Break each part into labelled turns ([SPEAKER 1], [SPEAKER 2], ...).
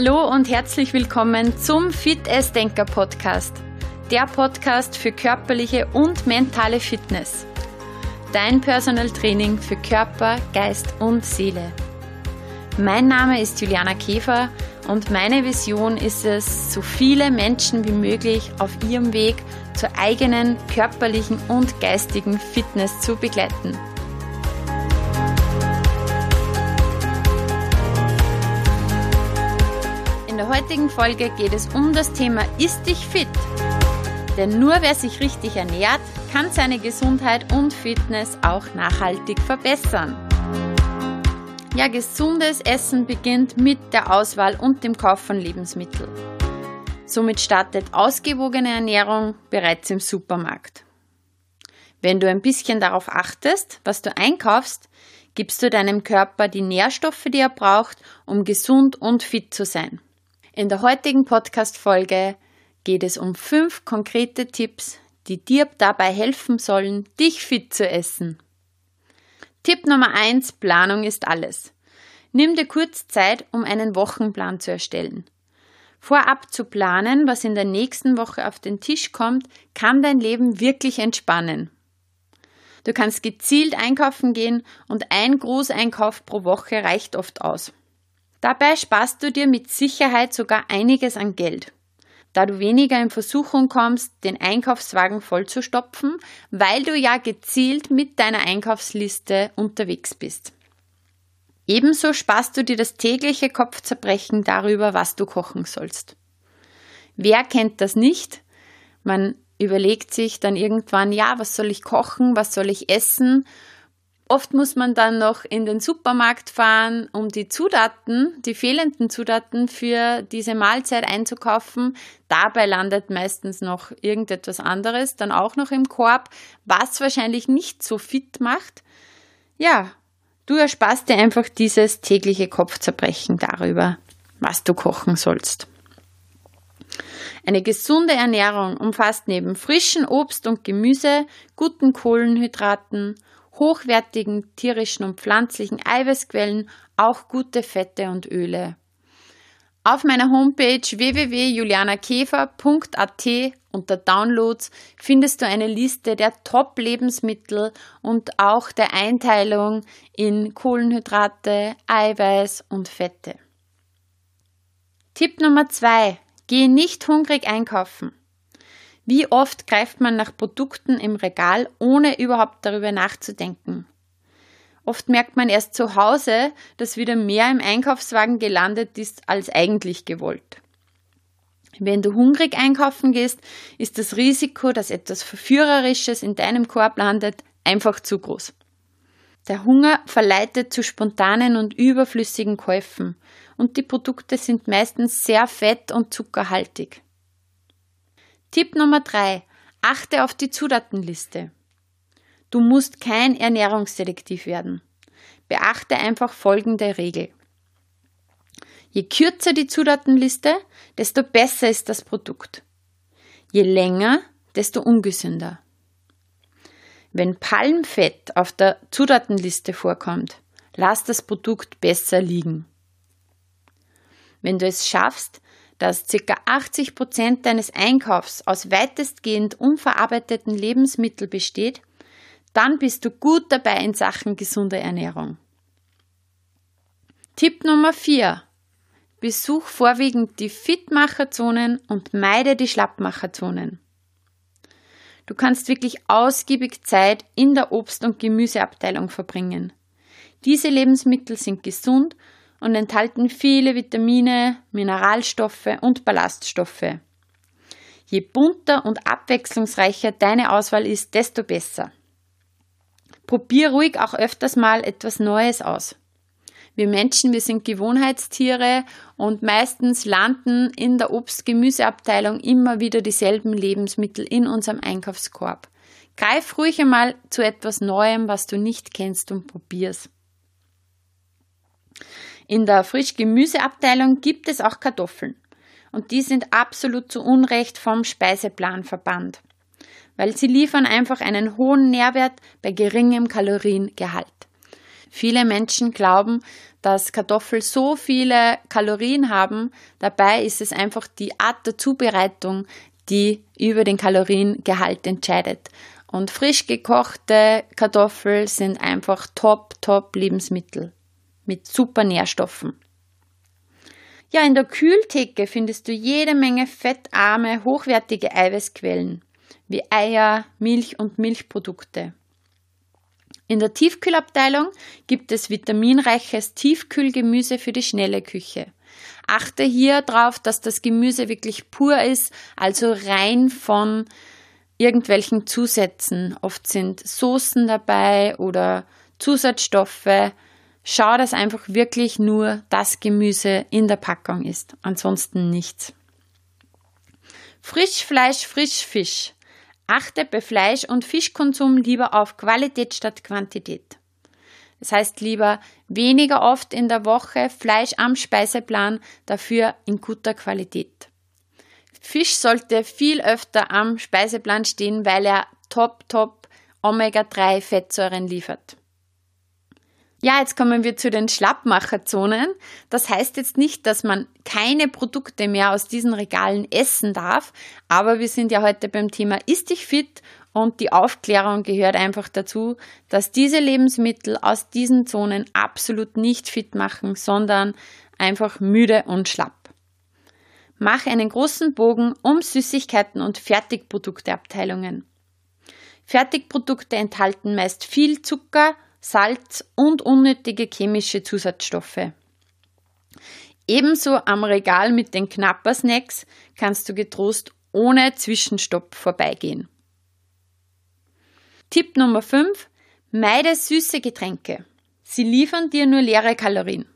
[SPEAKER 1] Hallo und herzlich willkommen zum Fit Denker Podcast, der Podcast für körperliche und mentale Fitness. Dein Personal Training für Körper, Geist und Seele. Mein Name ist Juliana Käfer und meine Vision ist es, so viele Menschen wie möglich auf ihrem Weg zur eigenen körperlichen und geistigen Fitness zu begleiten. Heutigen Folge geht es um das Thema Ist dich fit? Denn nur wer sich richtig ernährt, kann seine Gesundheit und Fitness auch nachhaltig verbessern. Ja, gesundes Essen beginnt mit der Auswahl und dem Kauf von Lebensmitteln. Somit startet ausgewogene Ernährung bereits im Supermarkt. Wenn du ein bisschen darauf achtest, was du einkaufst, gibst du deinem Körper die Nährstoffe, die er braucht, um gesund und fit zu sein. In der heutigen Podcast-Folge geht es um fünf konkrete Tipps, die dir dabei helfen sollen, dich fit zu essen. Tipp Nummer eins: Planung ist alles. Nimm dir kurz Zeit, um einen Wochenplan zu erstellen. Vorab zu planen, was in der nächsten Woche auf den Tisch kommt, kann dein Leben wirklich entspannen. Du kannst gezielt einkaufen gehen und ein Großeinkauf pro Woche reicht oft aus. Dabei sparst du dir mit Sicherheit sogar einiges an Geld, da du weniger in Versuchung kommst, den Einkaufswagen vollzustopfen, weil du ja gezielt mit deiner Einkaufsliste unterwegs bist. Ebenso sparst du dir das tägliche Kopfzerbrechen darüber, was du kochen sollst. Wer kennt das nicht? Man überlegt sich dann irgendwann, ja, was soll ich kochen, was soll ich essen Oft muss man dann noch in den Supermarkt fahren, um die Zutaten, die fehlenden Zutaten für diese Mahlzeit einzukaufen. Dabei landet meistens noch irgendetwas anderes dann auch noch im Korb, was wahrscheinlich nicht so fit macht. Ja, du ersparst dir einfach dieses tägliche Kopfzerbrechen darüber, was du kochen sollst. Eine gesunde Ernährung umfasst neben frischen Obst und Gemüse, guten Kohlenhydraten, hochwertigen tierischen und pflanzlichen Eiweißquellen auch gute Fette und Öle. Auf meiner Homepage www.julianakäfer.at unter Downloads findest du eine Liste der Top-Lebensmittel und auch der Einteilung in Kohlenhydrate, Eiweiß und Fette. Tipp Nummer 2. Geh nicht hungrig einkaufen. Wie oft greift man nach Produkten im Regal, ohne überhaupt darüber nachzudenken? Oft merkt man erst zu Hause, dass wieder mehr im Einkaufswagen gelandet ist, als eigentlich gewollt. Wenn du hungrig einkaufen gehst, ist das Risiko, dass etwas Verführerisches in deinem Korb landet, einfach zu groß. Der Hunger verleitet zu spontanen und überflüssigen Käufen und die Produkte sind meistens sehr fett und zuckerhaltig. Tipp Nummer 3. Achte auf die Zutatenliste. Du musst kein Ernährungsselektiv werden. Beachte einfach folgende Regel. Je kürzer die Zutatenliste, desto besser ist das Produkt. Je länger, desto ungesünder. Wenn Palmfett auf der Zutatenliste vorkommt, lass das Produkt besser liegen. Wenn du es schaffst, dass ca. 80 Prozent deines Einkaufs aus weitestgehend unverarbeiteten Lebensmitteln besteht, dann bist du gut dabei in Sachen gesunder Ernährung. Tipp Nummer 4. Besuch vorwiegend die Fitmacherzonen und meide die Schlappmacherzonen. Du kannst wirklich ausgiebig Zeit in der Obst- und Gemüseabteilung verbringen. Diese Lebensmittel sind gesund und enthalten viele Vitamine, Mineralstoffe und Ballaststoffe. Je bunter und abwechslungsreicher deine Auswahl ist, desto besser. Probier ruhig auch öfters mal etwas Neues aus. Wir Menschen, wir sind Gewohnheitstiere und meistens landen in der Obst-Gemüseabteilung immer wieder dieselben Lebensmittel in unserem Einkaufskorb. Greif ruhig einmal zu etwas Neuem, was du nicht kennst und probier's. In der Frischgemüseabteilung gibt es auch Kartoffeln. Und die sind absolut zu Unrecht vom Speiseplan verbannt, weil sie liefern einfach einen hohen Nährwert bei geringem Kaloriengehalt. Viele Menschen glauben, dass Kartoffeln so viele Kalorien haben. Dabei ist es einfach die Art der Zubereitung, die über den Kaloriengehalt entscheidet. Und frisch gekochte Kartoffeln sind einfach top, top Lebensmittel mit super Nährstoffen. Ja, in der Kühltheke findest du jede Menge fettarme, hochwertige Eiweißquellen wie Eier, Milch und Milchprodukte. In der Tiefkühlabteilung gibt es vitaminreiches Tiefkühlgemüse für die schnelle Küche. Achte hier darauf, dass das Gemüse wirklich pur ist, also rein von irgendwelchen Zusätzen. Oft sind Soßen dabei oder Zusatzstoffe. Schau, dass einfach wirklich nur das Gemüse in der Packung ist, ansonsten nichts. Frischfleisch, Frischfisch. Achte bei Fleisch- und Fischkonsum lieber auf Qualität statt Quantität. Das heißt lieber weniger oft in der Woche Fleisch am Speiseplan, dafür in guter Qualität. Fisch sollte viel öfter am Speiseplan stehen, weil er top, top Omega-3 Fettsäuren liefert. Ja, jetzt kommen wir zu den Schlappmacherzonen. Das heißt jetzt nicht, dass man keine Produkte mehr aus diesen Regalen essen darf, aber wir sind ja heute beim Thema Ist dich fit und die Aufklärung gehört einfach dazu, dass diese Lebensmittel aus diesen Zonen absolut nicht fit machen, sondern einfach müde und schlapp. Mach einen großen Bogen um Süßigkeiten und Fertigprodukteabteilungen. Fertigprodukte enthalten meist viel Zucker, Salz und unnötige chemische Zusatzstoffe. Ebenso am Regal mit den Knapper-Snacks kannst du getrost ohne Zwischenstopp vorbeigehen. Tipp Nummer 5. Meide süße Getränke. Sie liefern dir nur leere Kalorien.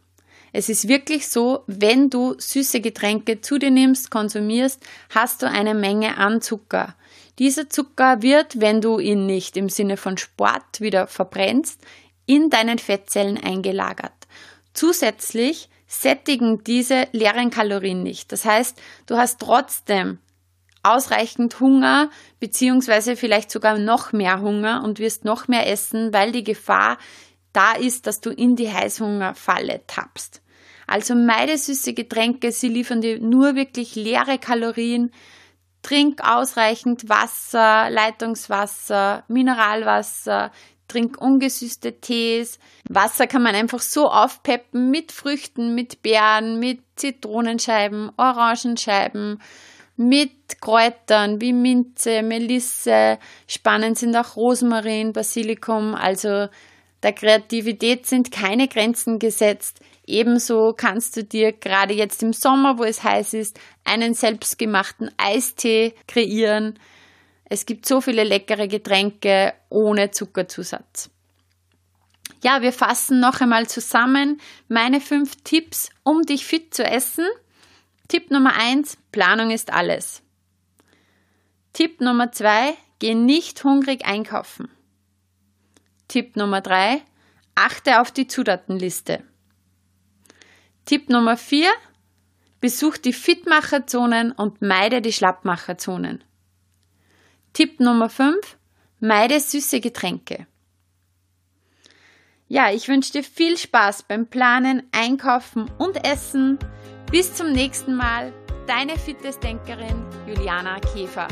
[SPEAKER 1] Es ist wirklich so, wenn du süße Getränke zu dir nimmst, konsumierst, hast du eine Menge an Zucker. Dieser Zucker wird, wenn du ihn nicht im Sinne von Sport wieder verbrennst, in deinen Fettzellen eingelagert. Zusätzlich sättigen diese leeren Kalorien nicht. Das heißt, du hast trotzdem ausreichend Hunger, beziehungsweise vielleicht sogar noch mehr Hunger und wirst noch mehr essen, weil die Gefahr da ist, dass du in die Heißhungerfalle tappst. Also meide süße Getränke, sie liefern dir nur wirklich leere Kalorien. Trink ausreichend Wasser, Leitungswasser, Mineralwasser, trink ungesüßte Tees. Wasser kann man einfach so aufpeppen mit Früchten, mit Beeren, mit Zitronenscheiben, Orangenscheiben, mit Kräutern wie Minze, Melisse. Spannend sind auch Rosmarin, Basilikum. Also der Kreativität sind keine Grenzen gesetzt. Ebenso kannst du dir gerade jetzt im Sommer, wo es heiß ist, einen selbstgemachten Eistee kreieren. Es gibt so viele leckere Getränke ohne Zuckerzusatz. Ja, wir fassen noch einmal zusammen meine fünf Tipps, um dich fit zu essen. Tipp Nummer eins: Planung ist alles. Tipp Nummer zwei: Geh nicht hungrig einkaufen. Tipp Nummer drei: Achte auf die Zutatenliste. Tipp Nummer vier: Besuch die Fitmacherzonen und meide die Schlappmacherzonen. Tipp Nummer 5. Meide süße Getränke. Ja, ich wünsche dir viel Spaß beim Planen, Einkaufen und Essen. Bis zum nächsten Mal. Deine Fitnessdenkerin Juliana Käfer.